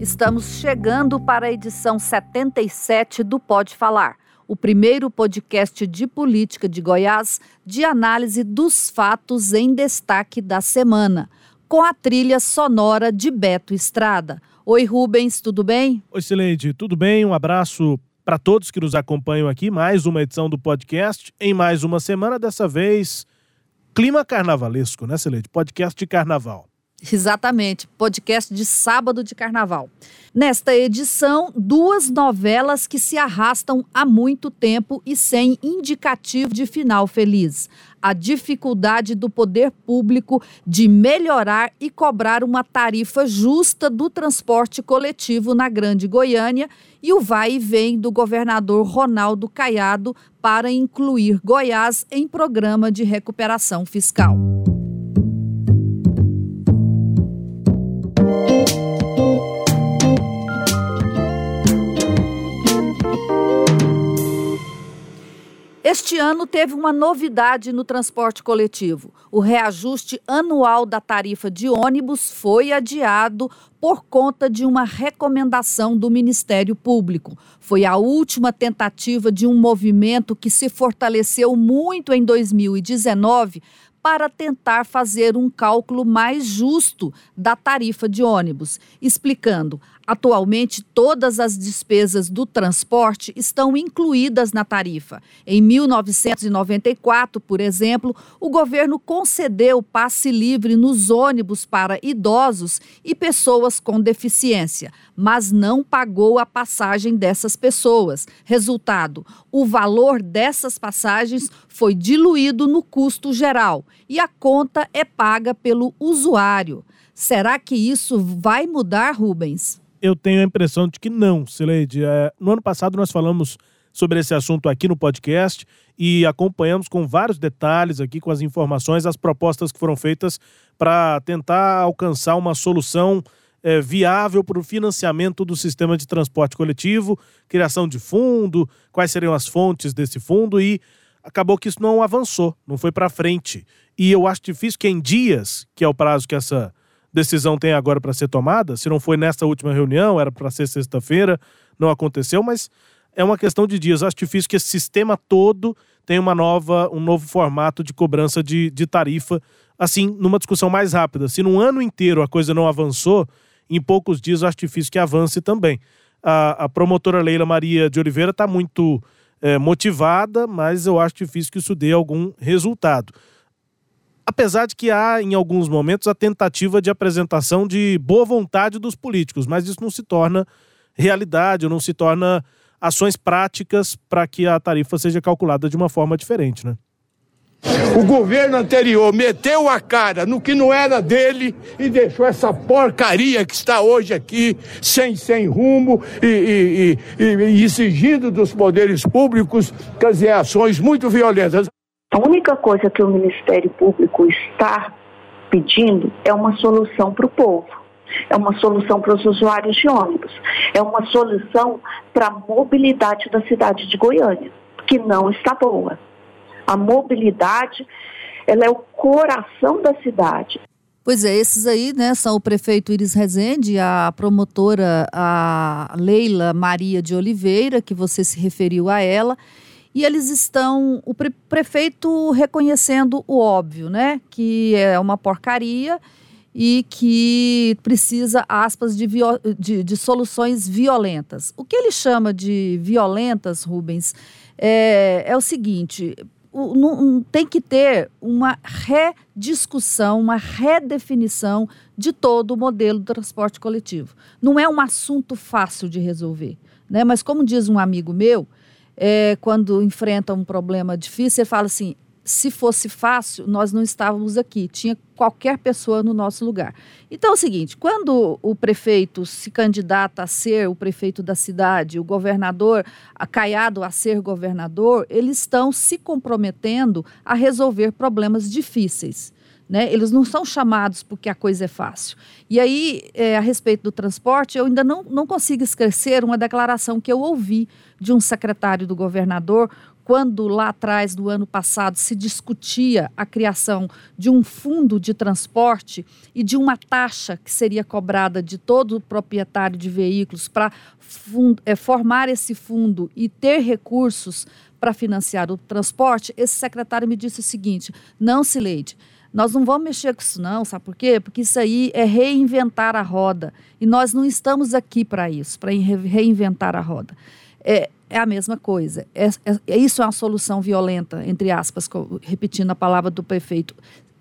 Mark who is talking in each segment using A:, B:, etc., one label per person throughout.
A: Estamos chegando para a edição 77 do Pode Falar, o primeiro podcast de política de Goiás de análise dos fatos em destaque da semana, com a trilha sonora de Beto Estrada. Oi, Rubens, tudo bem?
B: Oi, Sileide, tudo bem? Um abraço para todos que nos acompanham aqui. Mais uma edição do podcast, em mais uma semana, dessa vez clima carnavalesco, né, Sileide? Podcast de carnaval.
A: Exatamente, podcast de sábado de carnaval. Nesta edição, duas novelas que se arrastam há muito tempo e sem indicativo de final feliz. A dificuldade do poder público de melhorar e cobrar uma tarifa justa do transporte coletivo na Grande Goiânia e o vai e vem do governador Ronaldo Caiado para incluir Goiás em programa de recuperação fiscal. Este ano teve uma novidade no transporte coletivo. O reajuste anual da tarifa de ônibus foi adiado por conta de uma recomendação do Ministério Público. Foi a última tentativa de um movimento que se fortaleceu muito em 2019 para tentar fazer um cálculo mais justo da tarifa de ônibus, explicando: atualmente todas as despesas do transporte estão incluídas na tarifa. Em 1994, por exemplo, o governo concedeu passe livre nos ônibus para idosos e pessoas com deficiência, mas não pagou a passagem dessas pessoas. Resultado: o valor dessas passagens foi diluído no custo geral e a conta é paga pelo usuário. Será que isso vai mudar, Rubens?
B: Eu tenho a impressão de que não, Sileide. É, no ano passado nós falamos sobre esse assunto aqui no podcast e acompanhamos com vários detalhes aqui, com as informações, as propostas que foram feitas para tentar alcançar uma solução é, viável para o financiamento do sistema de transporte coletivo, criação de fundo, quais seriam as fontes desse fundo e acabou que isso não avançou, não foi para frente. E eu acho difícil que em dias, que é o prazo que essa decisão tem agora para ser tomada, se não foi nesta última reunião, era para ser sexta-feira, não aconteceu, mas é uma questão de dias. Acho difícil que esse sistema todo tenha uma nova, um novo formato de cobrança de, de tarifa, assim, numa discussão mais rápida. Se num ano inteiro a coisa não avançou, em poucos dias acho difícil que avance também. A, a promotora Leila Maria de Oliveira está muito é, motivada, mas eu acho difícil que isso dê algum resultado. Apesar de que há, em alguns momentos, a tentativa de apresentação de boa vontade dos políticos, mas isso não se torna realidade, não se torna ações práticas para que a tarifa seja calculada de uma forma diferente, né?
C: O governo anterior meteu a cara no que não era dele e deixou essa porcaria que está hoje aqui, sem, sem rumo e, e, e, e exigindo dos poderes públicos, quer dizer, ações muito violentas.
D: A única coisa que o Ministério Público está pedindo é uma solução para o povo. É uma solução para os usuários de ônibus. É uma solução para a mobilidade da cidade de Goiânia, que não está boa. A mobilidade, ela é o coração da cidade.
A: Pois é, esses aí, né, são o prefeito Iris Rezende, a promotora a Leila Maria de Oliveira, que você se referiu a ela, e eles estão, o pre prefeito reconhecendo o óbvio, né, que é uma porcaria e que precisa, aspas, de, de, de soluções violentas. O que ele chama de violentas, Rubens, é, é o seguinte: tem que ter uma rediscussão, uma redefinição de todo o modelo do transporte coletivo. Não é um assunto fácil de resolver, né? Mas como diz um amigo meu, é, quando enfrenta um problema difícil, ele fala assim: se fosse fácil, nós não estávamos aqui. Tinha qualquer pessoa no nosso lugar. Então é o seguinte: quando o prefeito se candidata a ser o prefeito da cidade, o governador acaiado a ser governador, eles estão se comprometendo a resolver problemas difíceis. Né? Eles não são chamados porque a coisa é fácil. E aí, é, a respeito do transporte, eu ainda não, não consigo esquecer uma declaração que eu ouvi de um secretário do governador quando lá atrás, do ano passado, se discutia a criação de um fundo de transporte e de uma taxa que seria cobrada de todo proprietário de veículos para é, formar esse fundo e ter recursos para financiar o transporte, esse secretário me disse o seguinte: não, Sileide. Nós não vamos mexer com isso, não, sabe por quê? Porque isso aí é reinventar a roda. E nós não estamos aqui para isso, para reinventar a roda. É, é a mesma coisa. É, é, é, isso é uma solução violenta, entre aspas, repetindo a palavra do prefeito.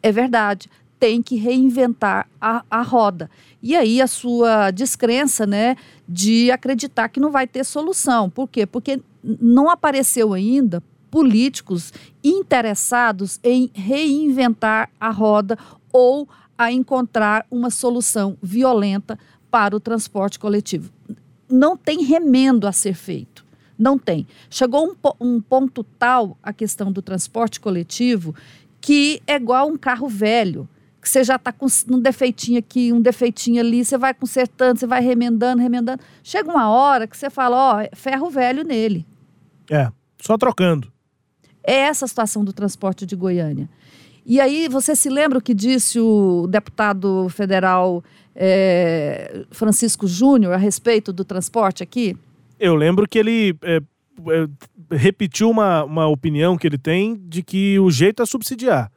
A: É verdade, tem que reinventar a, a roda. E aí a sua descrença né, de acreditar que não vai ter solução. Por quê? Porque não apareceu ainda políticos interessados em reinventar a roda ou a encontrar uma solução violenta para o transporte coletivo. Não tem remendo a ser feito. Não tem. Chegou um, um ponto tal a questão do transporte coletivo que é igual um carro velho que você já está com um defeitinho aqui, um defeitinho ali, você vai consertando, você vai remendando, remendando. Chega uma hora que você fala, ó, oh, ferro velho nele.
B: É, só trocando.
A: É essa a situação do transporte de Goiânia. E aí, você se lembra o que disse o deputado federal é, Francisco Júnior a respeito do transporte aqui?
B: Eu lembro que ele é, é, repetiu uma, uma opinião que ele tem de que o jeito é subsidiar.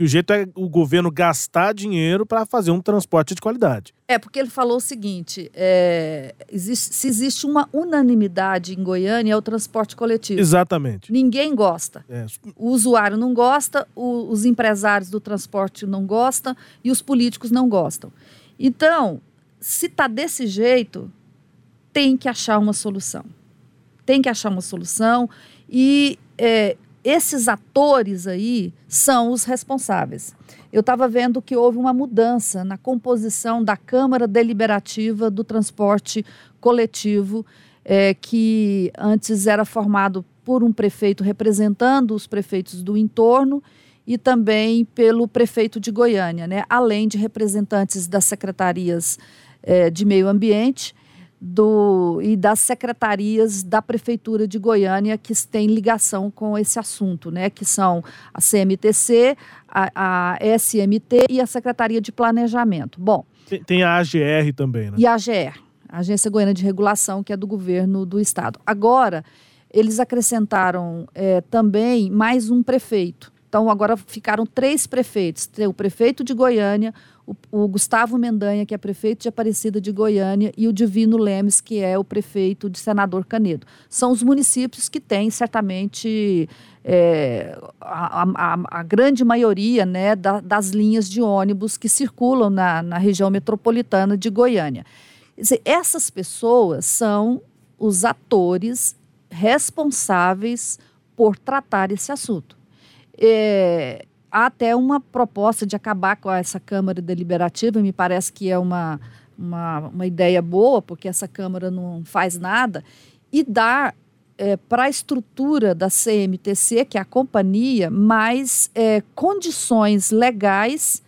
B: Que o jeito é o governo gastar dinheiro para fazer um transporte de qualidade.
A: É, porque ele falou o seguinte: é, existe, se existe uma unanimidade em Goiânia, é o transporte coletivo.
B: Exatamente.
A: Ninguém gosta. É. O usuário não gosta, o, os empresários do transporte não gostam e os políticos não gostam. Então, se está desse jeito, tem que achar uma solução. Tem que achar uma solução e é, esses atores aí são os responsáveis. Eu estava vendo que houve uma mudança na composição da Câmara Deliberativa do Transporte Coletivo, é, que antes era formado por um prefeito representando os prefeitos do entorno e também pelo prefeito de Goiânia, né? além de representantes das secretarias é, de meio ambiente do, e das secretarias da Prefeitura de Goiânia que têm ligação com esse assunto, né? que são a CMTC, a, a SMT e a Secretaria de Planejamento. Bom.
B: Tem, tem a AGR também, né?
A: E a AGR, a Agência Goiana de Regulação, que é do governo do estado. Agora, eles acrescentaram é, também mais um prefeito. Então, agora ficaram três prefeitos: tem o prefeito de Goiânia, o, o, Gustavo Mendanha, que é prefeito de Aparecida de Goiânia, e o Divino Lemes, que é o prefeito de Senador Canedo. São os municípios que têm, certamente, é, a, a, a, grande maioria né, da, das linhas de ônibus que circulam na, na região metropolitana de Goiânia. Essas pessoas são os atores responsáveis por tratar esse assunto. É, há até uma proposta de acabar com essa Câmara Deliberativa, me parece que é uma, uma, uma ideia boa, porque essa Câmara não faz nada, e dar é, para a estrutura da CMTC, que é a companhia, mais é, condições legais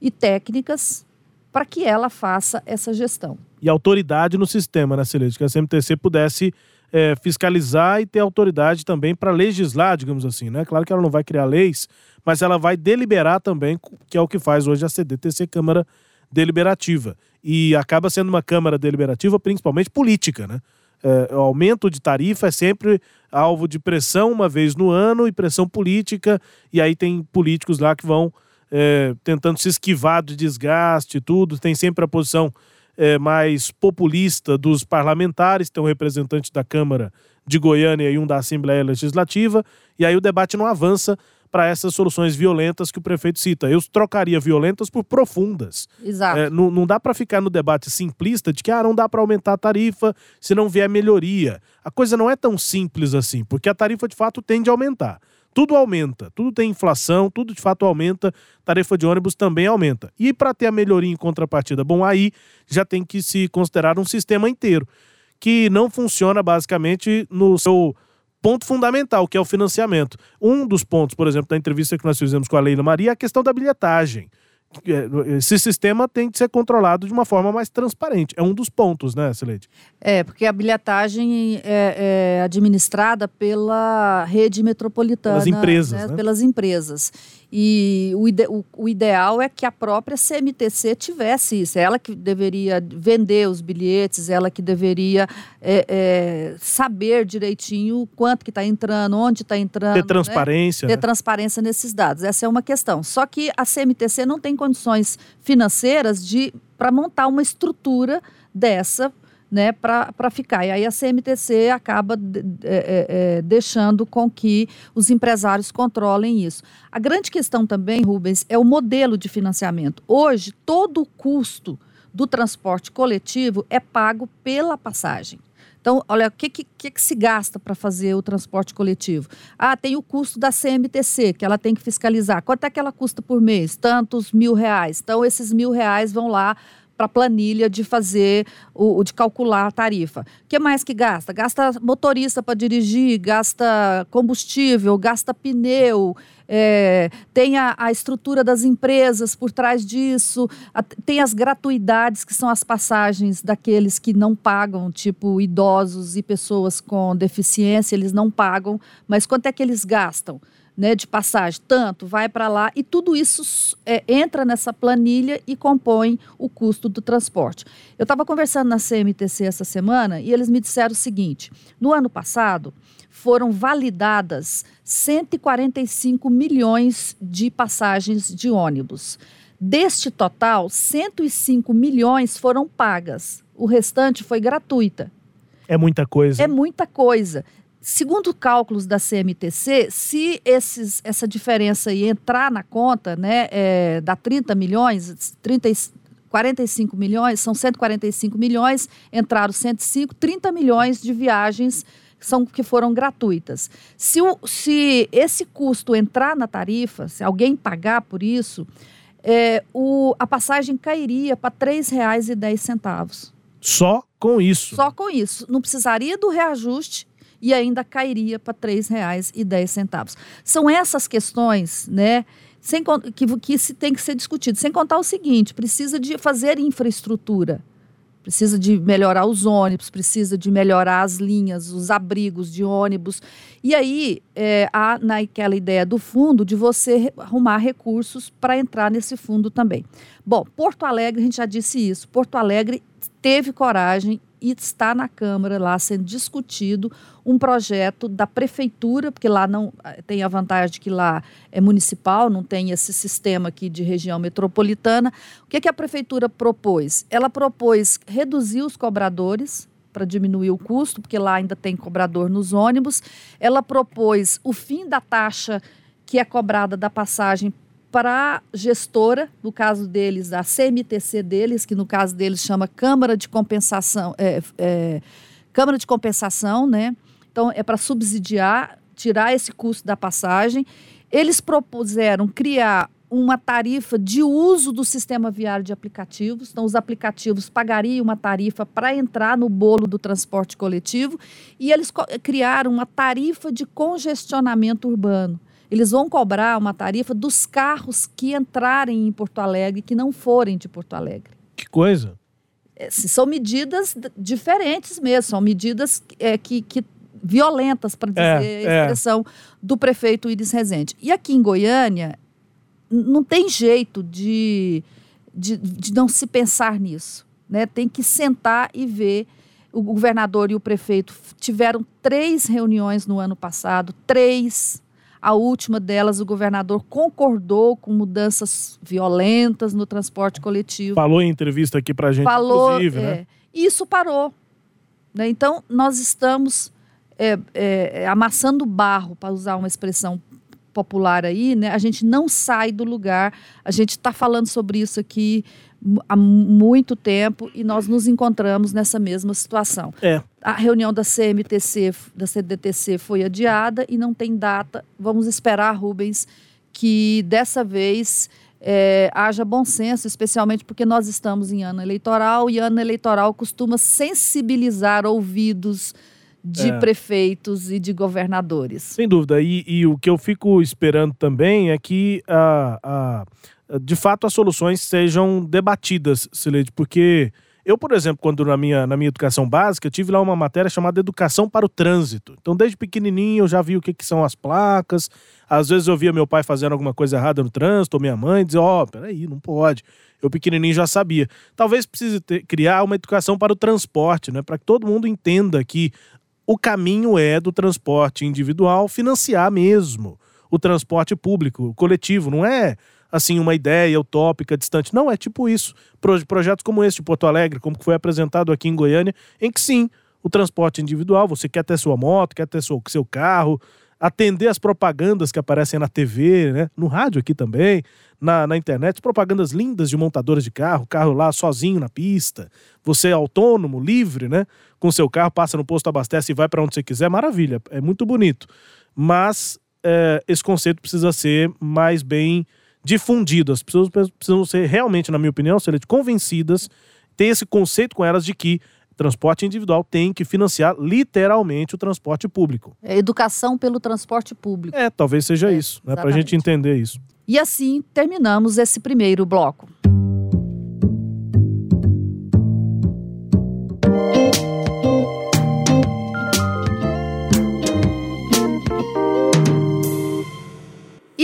A: e técnicas para que ela faça essa gestão.
B: E autoridade no sistema, né, Celeste? Que a CMTC pudesse é, fiscalizar e ter autoridade também para legislar, digamos assim, né? Claro que ela não vai criar leis, mas ela vai deliberar também, que é o que faz hoje a CDTC, Câmara Deliberativa. E acaba sendo uma Câmara Deliberativa principalmente política, né? É, o aumento de tarifa é sempre alvo de pressão uma vez no ano e pressão política, e aí tem políticos lá que vão é, tentando se esquivar do desgaste e tudo, tem sempre a posição é, mais populista dos parlamentares, tem um representante da Câmara de Goiânia e um da Assembleia Legislativa, e aí o debate não avança para essas soluções violentas que o prefeito cita. Eu trocaria violentas por profundas.
A: Exato. É,
B: não, não dá para ficar no debate simplista de que ah, não dá para aumentar a tarifa se não vier melhoria. A coisa não é tão simples assim, porque a tarifa de fato tende a aumentar. Tudo aumenta, tudo tem inflação, tudo de fato aumenta, tarefa de ônibus também aumenta. E para ter a melhoria em contrapartida, bom, aí já tem que se considerar um sistema inteiro, que não funciona basicamente no seu ponto fundamental, que é o financiamento. Um dos pontos, por exemplo, da entrevista que nós fizemos com a Leila Maria é a questão da bilhetagem. É, esse sistema tem que ser controlado de uma forma mais transparente. É um dos pontos, né, Celede?
A: É, porque a bilhetagem é, é administrada pela rede metropolitana.
B: Pelas empresas. Né?
A: Né? Pelas empresas. E o, ide o, o, ideal é que a própria CMTC tivesse isso. É ela que deveria vender os bilhetes, ela que deveria é, é, saber direitinho quanto que está entrando, onde está entrando.
B: Ter transparência.
A: Né? Ter transparência nesses dados. Essa é uma questão. Só que a CMTC não tem condições financeiras de para montar uma estrutura dessa né, para ficar. E aí a CMTC acaba é, é, deixando com que os empresários controlem isso. A grande questão também, Rubens, é o modelo de financiamento. Hoje, todo o custo do transporte coletivo é pago pela passagem. Então, olha, o que, que, que se gasta para fazer o transporte coletivo? Ah, tem o custo da CMTC, que ela tem que fiscalizar. Quanto é que ela custa por mês? Tantos mil reais. Então, esses mil reais vão lá para a planilha de fazer, o, de calcular a tarifa. O que mais que gasta? Gasta motorista para dirigir, gasta combustível, gasta pneu, é, tem a, a, estrutura das empresas por trás disso, a, tem as gratuidades, que são as passagens daqueles que não pagam, tipo idosos e pessoas com deficiência, eles não pagam, mas quanto é que eles gastam? Né, de passagem, tanto, vai para lá, e tudo isso é, entra nessa planilha e compõe o custo do transporte. Eu estava conversando na CMTC essa semana e eles me disseram o seguinte: no ano passado foram validadas 145 milhões de passagens de ônibus. Deste total, 105 milhões foram pagas, o restante foi gratuita.
B: É muita coisa.
A: É muita coisa. Segundo cálculos da CMTC, se esses, essa diferença aí entrar na conta, né, é, dá 30 milhões, 30, 45 milhões, são 145 milhões, entraram 105, 30 milhões de viagens são que foram gratuitas. Se, o, se esse custo entrar na tarifa, se alguém pagar por isso, é, o, a passagem cairia para R$ 3,10.
B: Só com isso?
A: Só com isso. Não precisaria do reajuste e ainda cairia para R$ 3,10. São essas questões, né? Sem, que, que se tem que ser discutido. Sem contar o seguinte: precisa de fazer infraestrutura. Precisa de melhorar os ônibus, precisa de melhorar as linhas, os abrigos de ônibus. E aí é, há naquela ideia do fundo de você arrumar recursos para entrar nesse fundo também. Bom, Porto Alegre, a gente já disse isso. Porto Alegre teve coragem e está na Câmara lá sendo discutido um projeto da prefeitura, porque lá não eh, tem a vantagem de que lá é municipal, não tem esse sistema aqui de região metropolitana. O que, é que a prefeitura propôs? Ela propôs reduzir os cobradores para diminuir o custo, porque lá ainda tem cobrador nos ônibus. Ela propôs o fim da taxa que é cobrada da passagem para a gestora, no caso deles, a CMTC deles, que no caso deles chama Câmara de Compensação, é, é, Câmara de Compensação, né? Então, é para subsidiar, tirar esse custo da passagem. Eles propuseram criar uma tarifa de uso do sistema viário de aplicativos. Então, os aplicativos pagariam uma tarifa para entrar no bolo do transporte coletivo e eles criaram uma tarifa de congestionamento urbano eles vão cobrar uma tarifa dos carros que entrarem em Porto Alegre que não forem de Porto Alegre.
B: Que coisa!
A: É, são medidas diferentes mesmo, são medidas é, que, que violentas, para dizer é, a expressão é. do prefeito Iris Rezende. E aqui em Goiânia, não tem jeito de, de, de não se pensar nisso. Né? Tem que sentar e ver. O governador e o prefeito tiveram três reuniões no ano passado, três a última delas, o governador concordou com mudanças violentas no transporte coletivo.
B: Falou em entrevista aqui para a gente,
A: Falou,
B: inclusive, né?
A: é, Isso parou. Né? Então, nós estamos é, é, amassando barro, para usar uma expressão popular aí, né? A gente não sai do lugar. A gente está falando sobre isso aqui há muito tempo e nós nos encontramos nessa mesma situação.
B: É.
A: A reunião da CMTC, da CDTC foi adiada e não tem data. Vamos esperar, Rubens, que dessa vez é, haja bom senso, especialmente porque nós estamos em ano eleitoral e ano eleitoral costuma sensibilizar ouvidos de é. prefeitos e de governadores.
B: Sem dúvida. E, e, o que eu fico esperando também é que, a, a, de fato, as soluções sejam debatidas, Sileide, porque eu, por exemplo, quando na minha, na minha educação básica, tive lá uma matéria chamada Educação para o Trânsito. Então, desde pequenininho, eu já vi o que, que são as placas. Às vezes eu via meu pai fazendo alguma coisa errada no trânsito, ou minha mãe dizia, ó, oh, peraí, não pode. Eu pequenininho já sabia. Talvez precise ter, criar uma educação para o transporte, né? Para que todo mundo entenda que o caminho é do transporte individual financiar mesmo o transporte público, coletivo. Não é assim uma ideia utópica, distante. Não, é tipo isso. Projetos como esse de Porto Alegre, como foi apresentado aqui em Goiânia, em que sim, o transporte individual, você quer ter sua moto, quer ter seu, seu carro, atender as propagandas que aparecem na TV, né? no rádio aqui também, na, na internet, propagandas lindas de montadoras de carro, carro lá sozinho na pista, você é autônomo, livre, né? Com seu carro, passa no posto, abastece e vai para onde você quiser, maravilha, é muito bonito. Mas é, esse conceito precisa ser mais bem difundido. As pessoas precisam ser realmente, na minha opinião, ser convencidas, ter esse conceito com elas de que transporte individual tem que financiar literalmente o transporte público.
A: É educação pelo transporte público.
B: É, talvez seja é, isso, né? Para a gente entender isso.
A: E assim terminamos esse primeiro bloco.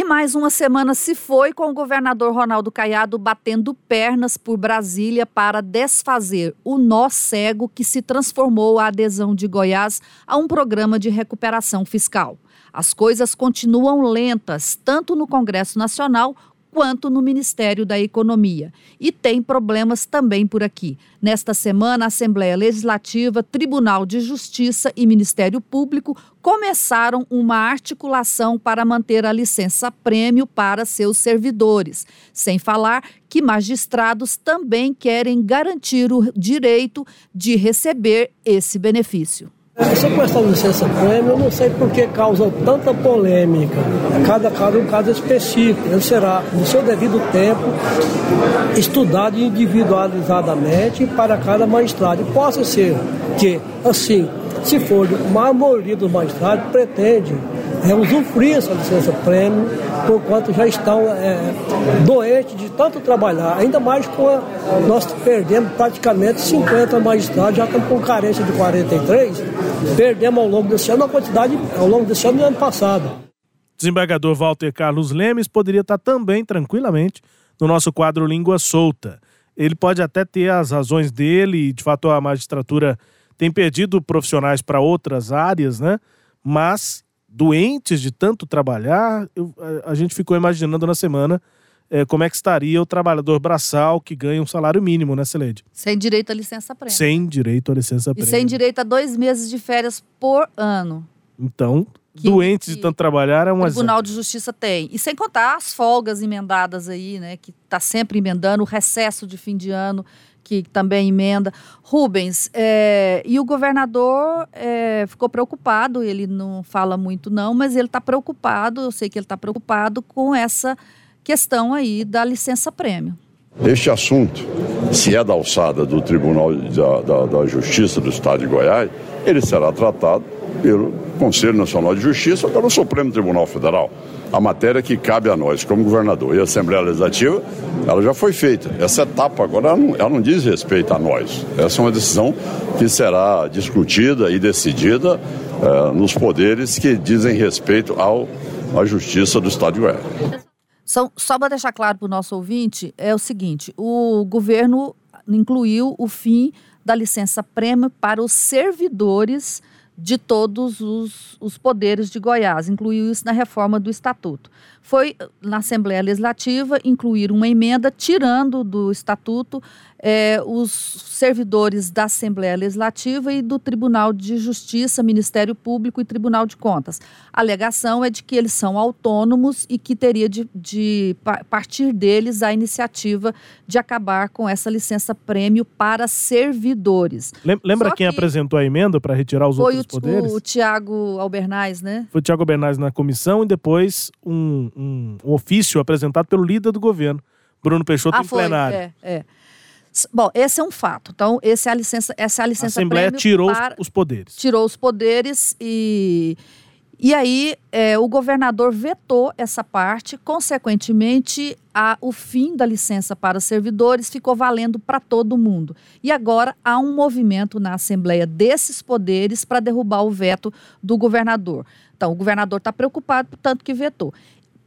A: Mais uma semana se foi com o governador Ronaldo Caiado batendo pernas por Brasília para desfazer o nó cego que se transformou a adesão de Goiás a um programa de recuperação fiscal. As coisas continuam lentas, tanto no Congresso Nacional quanto no Ministério da Economia. E tem problemas também por aqui. Nesta semana, a Assembleia Legislativa, Tribunal de Justiça e Ministério Público começaram uma articulação para manter a licença prêmio para seus servidores. Sem falar que magistrados também querem garantir o direito de receber esse benefício.
E: Essa questão de licença prêmio, eu não sei por que causa tanta polêmica. Cada caso é um caso específico. Ele será, no seu devido tempo, estudado individualizadamente para cada magistrado. E possa ser que, assim, se for a maioria dos magistrados, pretende é, usufruir essa licença prêmio, porquanto já estão é, doentes de tanto trabalhar, ainda mais com a, nós perdemos praticamente 50 magistrados, já estamos com carência de 43, perdemos ao longo desse ano a quantidade, ao longo desse ano e ano passado.
B: Desembargador Walter Carlos Lemes poderia estar também tranquilamente no nosso quadro Língua Solta. Ele pode até ter as razões dele, e de fato a magistratura tem perdido profissionais para outras áreas, né? Mas doentes de tanto trabalhar, eu, a, a, gente ficou imaginando na semana é, como é que estaria o trabalhador braçal que ganha um salário mínimo, né, Celede?
A: Sem direito à licença prêmio.
B: Sem direito à licença prêmio.
A: E sem direito a dois meses de férias por ano.
B: Então, que, doentes que de tanto trabalhar é um
A: O Tribunal de Justiça tem. E sem contar as folgas emendadas aí, né, que está sempre emendando, o recesso de fim de ano que também emenda. Rubens, é, e o governador é, ficou preocupado, ele não fala muito não, mas ele está preocupado, eu sei que ele está preocupado com essa questão aí da licença-prêmio.
F: Este assunto, se é da alçada do Tribunal da, da, da Justiça do Estado de Goiás, ele será tratado pelo Conselho Nacional de Justiça ou pelo Supremo Tribunal Federal a matéria que cabe a nós, como governador e Assembleia Legislativa, ela já foi feita. Essa etapa agora, ela não, ela não diz respeito a nós. Essa é uma decisão que será discutida e decidida eh, nos poderes que dizem respeito ao, à Justiça do Estado de Goiás.
A: Só, só para deixar claro para o nosso ouvinte, é o seguinte: o governo incluiu o fim da licença prêmio para os servidores de todos os, os poderes de Goiás, incluiu isso na reforma do Estatuto. Foi na Assembleia Legislativa incluir uma emenda tirando do Estatuto é, os servidores da Assembleia Legislativa e do Tribunal de Justiça, Ministério Público e Tribunal de Contas. A alegação é de que eles são autônomos e que teria de, de partir deles a iniciativa de acabar com essa licença-prêmio para servidores.
B: Lembra Só quem que apresentou a emenda para retirar os outros
A: o,
B: poderes?
A: Foi o Tiago Albernaz, né?
B: Foi o Tiago Albernaz na comissão e depois um, um, um, ofício apresentado pelo líder do governo, Bruno Peixoto, ah, em
A: foi,
B: plenário.
A: É, é. Bom, esse é um fato. Então, esse é a licença, essa é a licença
B: A Assembleia tirou para, os poderes.
A: Tirou os poderes e e aí é, o governador vetou essa parte. Consequentemente, a, o fim da licença para servidores ficou valendo para todo mundo. E agora há um movimento na Assembleia desses poderes para derrubar o veto do governador. Então, o governador está preocupado, tanto que vetou.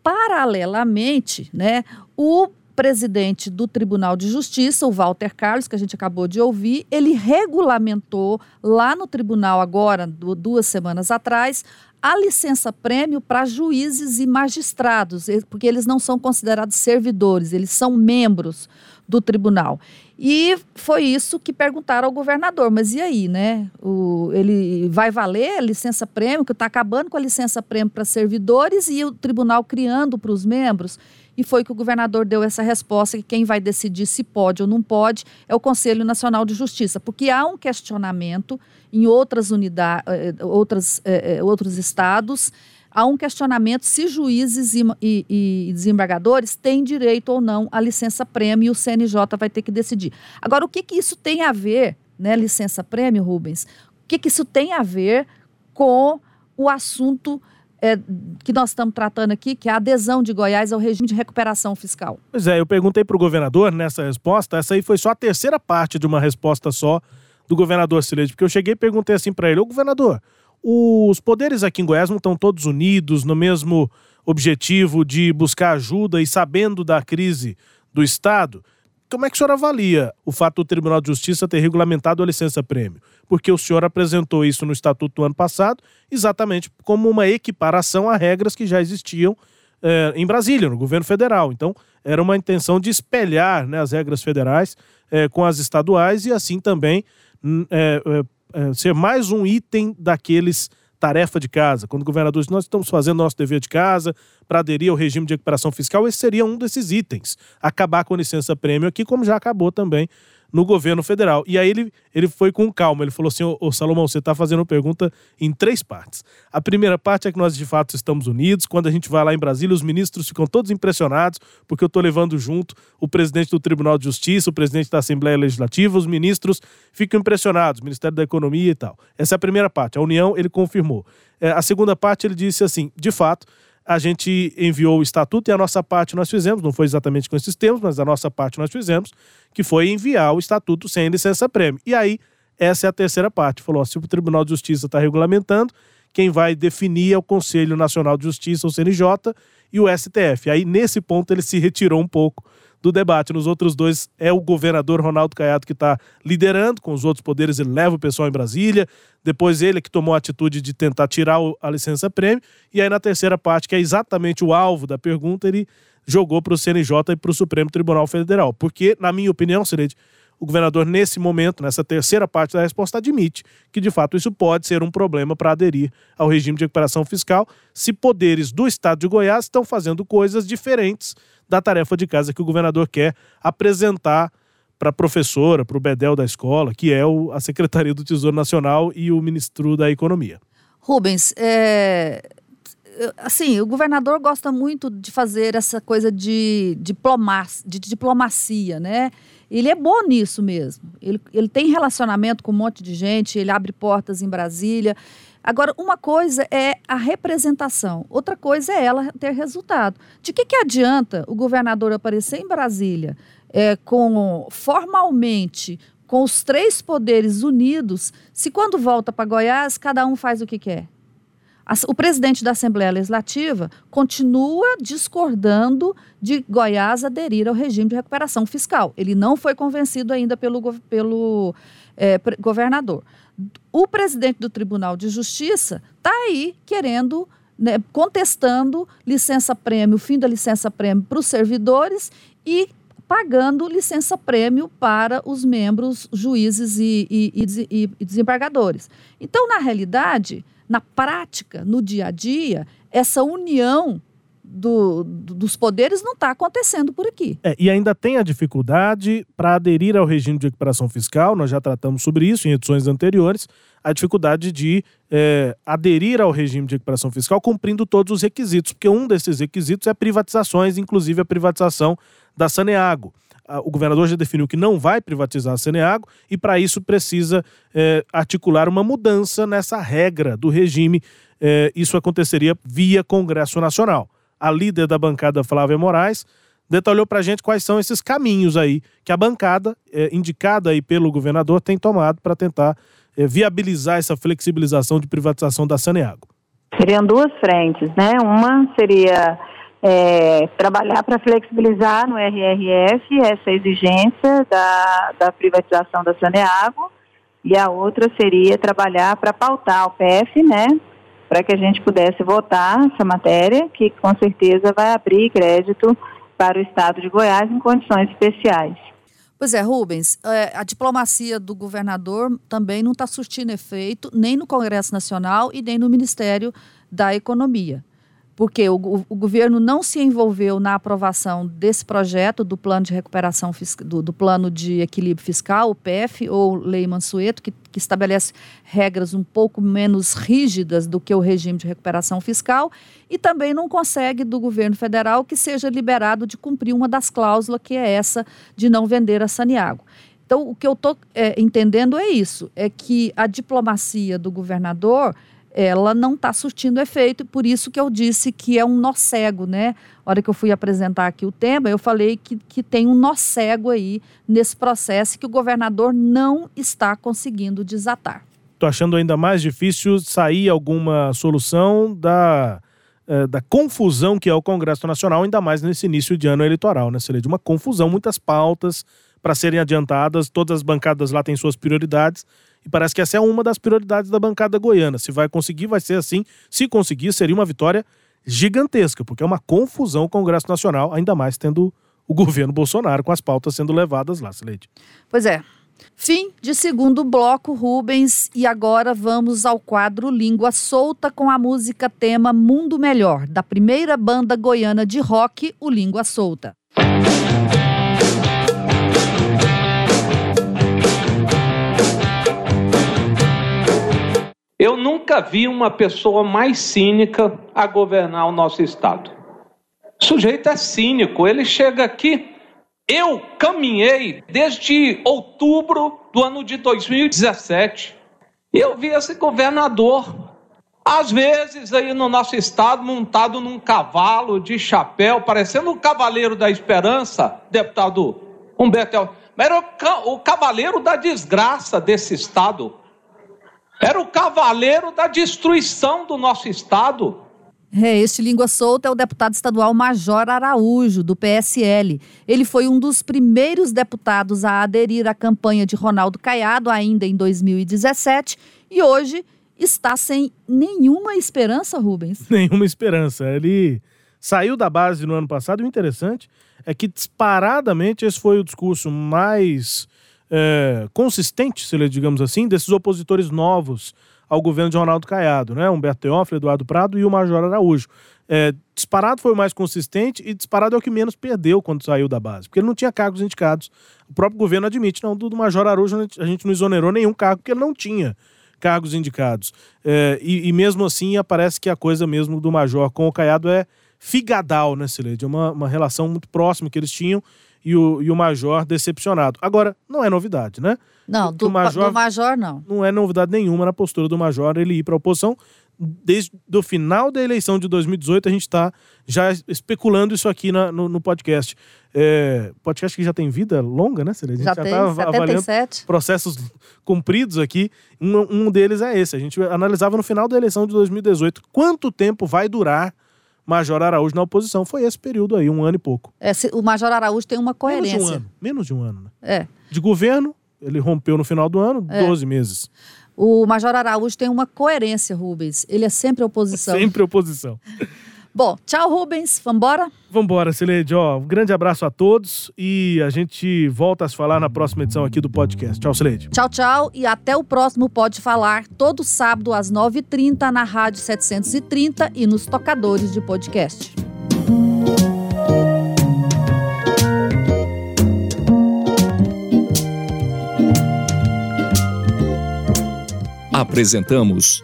A: Paralelamente, né, o presidente do Tribunal de Justiça, o Walter Carlos, que a gente acabou de ouvir, ele regulamentou lá no tribunal agora, duas semanas atrás, a licença prêmio para juízes e magistrados, porque eles não são considerados servidores, eles são membros do tribunal. E foi isso que perguntaram ao governador, mas e aí, né? O, ele vai valer a licença prêmio, que está acabando com a licença prêmio para servidores e o tribunal criando para os membros? E foi que o governador deu essa resposta que quem vai decidir se pode ou não pode é o Conselho Nacional de Justiça, porque há um questionamento em outras unidades, eh, eh, outras, eh, outros estados, há um questionamento se juízes e, e, e, desembargadores têm direito ou não à licença prêmio e o CNJ vai ter que decidir. Agora, o que, que isso tem a ver, né, licença prêmio, Rubens? O que, que isso tem a ver com o assunto é, que nós estamos tratando aqui, que é a adesão de Goiás ao regime de recuperação fiscal.
B: Pois é, eu perguntei para o governador nessa resposta, essa aí foi só a terceira parte de uma resposta só do governador Sileide, porque eu cheguei e perguntei assim para ele, ô governador, os poderes aqui em Goiás não estão todos unidos no mesmo objetivo de buscar ajuda e sabendo da crise do Estado? Como é que o senhor avalia o fato do Tribunal de Justiça ter regulamentado a licença-prêmio? Porque o senhor apresentou isso no Estatuto do ano passado, exatamente como uma equiparação a regras que já existiam é, em Brasília, no governo federal. Então, era uma intenção de espelhar né, as regras federais é, com as estaduais e assim também é, ser mais um item daqueles tarefa de casa. Quando o governador diz, nós estamos fazendo nosso dever de casa para aderir ao regime de recuperação fiscal, esse seria um desses itens. Acabar com a licença prêmio aqui, como já acabou também no governo federal. E aí ele, ele foi com calma, ele falou assim, ô, ô Salomão, você está fazendo pergunta em três partes. A primeira parte é que nós de fato estamos unidos, quando a gente vai lá em Brasília, os ministros ficam todos impressionados, porque eu estou levando junto o presidente do Tribunal de Justiça, o presidente da Assembleia Legislativa, os ministros ficam impressionados, Ministério da Economia e tal. Essa é a primeira parte, a União ele confirmou. É, a segunda parte ele disse assim, de fato, a gente enviou o estatuto e a nossa parte nós fizemos, não foi exatamente com esses termos, mas a nossa parte nós fizemos, que foi enviar o estatuto sem licença prêmio. E aí, essa é a terceira parte. Falou: ó, se o Tribunal de Justiça está regulamentando, quem vai definir é o Conselho Nacional de Justiça, o CNJ, e o STF. Aí, nesse ponto, ele se retirou um pouco do debate. Nos outros dois, é o governador Ronaldo Caiado que está liderando, com os outros poderes, ele leva o pessoal em Brasília. Depois, ele que tomou a atitude de tentar tirar a licença prêmio. E aí, na terceira parte, que é exatamente o alvo da pergunta, ele jogou para o CNJ e para o Supremo Tribunal Federal. Porque, na minha opinião, Serede, o governador, nesse momento, nessa terceira parte da resposta, admite que, de fato, isso pode ser um problema para aderir ao regime de recuperação fiscal se poderes do estado de Goiás estão fazendo coisas diferentes da tarefa de casa que o governador quer apresentar para a professora, para o bedel da escola, que é o, a Secretaria do Tesouro Nacional e o ministro da Economia.
A: Rubens, é, assim, o governador gosta muito de fazer essa coisa de, diplomacia, de diplomacia, né? Ele é bom nisso mesmo. Ele, ele tem relacionamento com um monte de gente, ele abre portas em Brasília. Agora, uma coisa é a representação, outra coisa é ela ter resultado. De que, que adianta o governador aparecer em Brasília é, com formalmente com os três poderes unidos, se quando volta para Goiás, cada um faz o que quer? O presidente da Assembleia Legislativa continua discordando de Goiás aderir ao regime de recuperação fiscal. Ele não foi convencido ainda pelo, pelo é, governador. O presidente do Tribunal de Justiça está aí querendo, né, contestando licença-prêmio, fim da licença-prêmio para os servidores e pagando licença-prêmio para os membros, juízes e, e, e, e desembargadores. Então, na realidade, na prática, no dia a dia, essa união do, do, dos poderes não está acontecendo por aqui.
B: É, e ainda tem a dificuldade para aderir ao regime de recuperação fiscal, nós já tratamos sobre isso em edições anteriores, a dificuldade de é, aderir ao regime de recuperação fiscal cumprindo todos os requisitos, porque um desses requisitos é privatizações, inclusive a privatização da Saneago. O governador já definiu que não vai privatizar a Saneago e, para isso, precisa é, articular uma mudança nessa regra do regime. É, isso aconteceria via Congresso Nacional a líder da bancada, Flávia Moraes, detalhou para a gente quais são esses caminhos aí que a bancada, é, indicada aí pelo governador, tem tomado para tentar é, viabilizar essa flexibilização de privatização da Saneago.
G: Seriam duas frentes, né? Uma seria é, trabalhar para flexibilizar no RRF essa exigência da, da privatização da Saneago e a outra seria trabalhar para pautar o PF, né? para que a gente pudesse votar essa matéria, que com certeza vai abrir crédito para o Estado de Goiás em condições especiais.
A: Pois é, Rubens, é, a diplomacia do governador também não está surtindo efeito nem no Congresso Nacional e nem no Ministério da Economia porque o, o, governo não se envolveu na aprovação desse projeto do plano de recuperação do, do, plano de equilíbrio fiscal, o PF, ou Lei Mansueto, que, que, estabelece regras um pouco menos rígidas do que o regime de recuperação fiscal, e também não consegue do governo federal que seja liberado de cumprir uma das cláusulas, que é essa de não vender a Saniago. Então, o que eu estou é, entendendo é isso: é que a diplomacia do governador ela não está surtindo efeito, por isso que eu disse que é um nó cego, né? A hora que eu fui apresentar aqui o tema, eu falei que, que tem um nó cego aí nesse processo que o governador não está conseguindo desatar.
B: Estou achando ainda mais difícil sair alguma solução da, eh, da confusão que é o Congresso Nacional, ainda mais nesse início de ano eleitoral, né, de uma confusão, muitas pautas para serem adiantadas, todas as bancadas lá têm suas prioridades e parece que essa é uma das prioridades da bancada goiana. Se vai conseguir, vai ser assim. Se conseguir, seria uma vitória gigantesca, porque é uma confusão o Congresso Nacional, ainda mais tendo o governo Bolsonaro com as pautas sendo levadas lá, Sileide.
A: Pois é. Fim de segundo bloco, Rubens, e agora vamos ao quadro Língua Solta com a música tema Mundo Melhor, da primeira banda goiana de rock, o Língua Solta.
H: Nunca vi uma pessoa mais cínica a governar o nosso Estado. O sujeito é cínico, ele chega aqui. Eu caminhei desde outubro do ano de 2017. Eu vi esse governador, às vezes aí no nosso estado, montado num cavalo de chapéu, parecendo o Cavaleiro da Esperança, deputado Humberto. Mas era o cavaleiro da desgraça desse estado. Era o cavaleiro da destruição do nosso Estado.
A: É, este língua solta é o deputado estadual Major Araújo, do PSL. Ele foi um dos primeiros deputados a aderir à campanha de Ronaldo Caiado, ainda em 2017, e hoje está sem nenhuma esperança, Rubens.
B: Nenhuma esperança. Ele saiu da base no ano passado e o interessante é que disparadamente esse foi o discurso mais é, consistente, se ele digamos assim, desses opositores novos ao governo de Ronaldo Caiado, né? Humberto Teófilo, Eduardo Prado e o Major Araújo. É, disparado foi o mais consistente e disparado é o que menos perdeu quando saiu da base, porque ele não tinha cargos indicados. O próprio governo admite, não, do, Major Araújo a gente não exonerou nenhum cargo, porque ele não tinha cargos indicados. É, e, e, mesmo assim, aparece que a coisa mesmo do Major com o Caiado é figadal, né, Sileide? É uma, uma relação muito próxima que eles tinham e o, e o Major decepcionado. Agora, não é novidade, né?
A: Não, do, major, do Major não.
B: Não é novidade nenhuma na postura do Major ele ir para a oposição. Desde o final da eleição de 2018, a gente está já especulando isso aqui na, no, no, podcast. É, podcast que já tem vida longa, né, Celeste?
A: Já, já tem, tá 77.
B: processos cumpridos aqui. Um, um deles é esse. A gente analisava no final da eleição de 2018 quanto tempo vai durar Major Araújo na oposição. Foi esse período aí, um ano e pouco.
A: É, o Major Araújo tem uma coerência.
B: Menos de um ano. Menos de um ano, né?
A: É.
B: De governo, ele rompeu no final do ano, é. 12 meses.
A: O Major Araújo tem uma coerência, Rubens. Ele é sempre oposição.
B: Sempre oposição.
A: Bom, tchau, Rubens. Vambora?
B: Vambora, Sileide. Ó, um grande abraço a todos e a gente volta a se falar na próxima edição aqui do podcast. Tchau, Sileide.
A: Tchau, tchau. E até o próximo Pode Falar, todo sábado às 9h30 na Rádio 730 e nos tocadores de podcast.
I: Apresentamos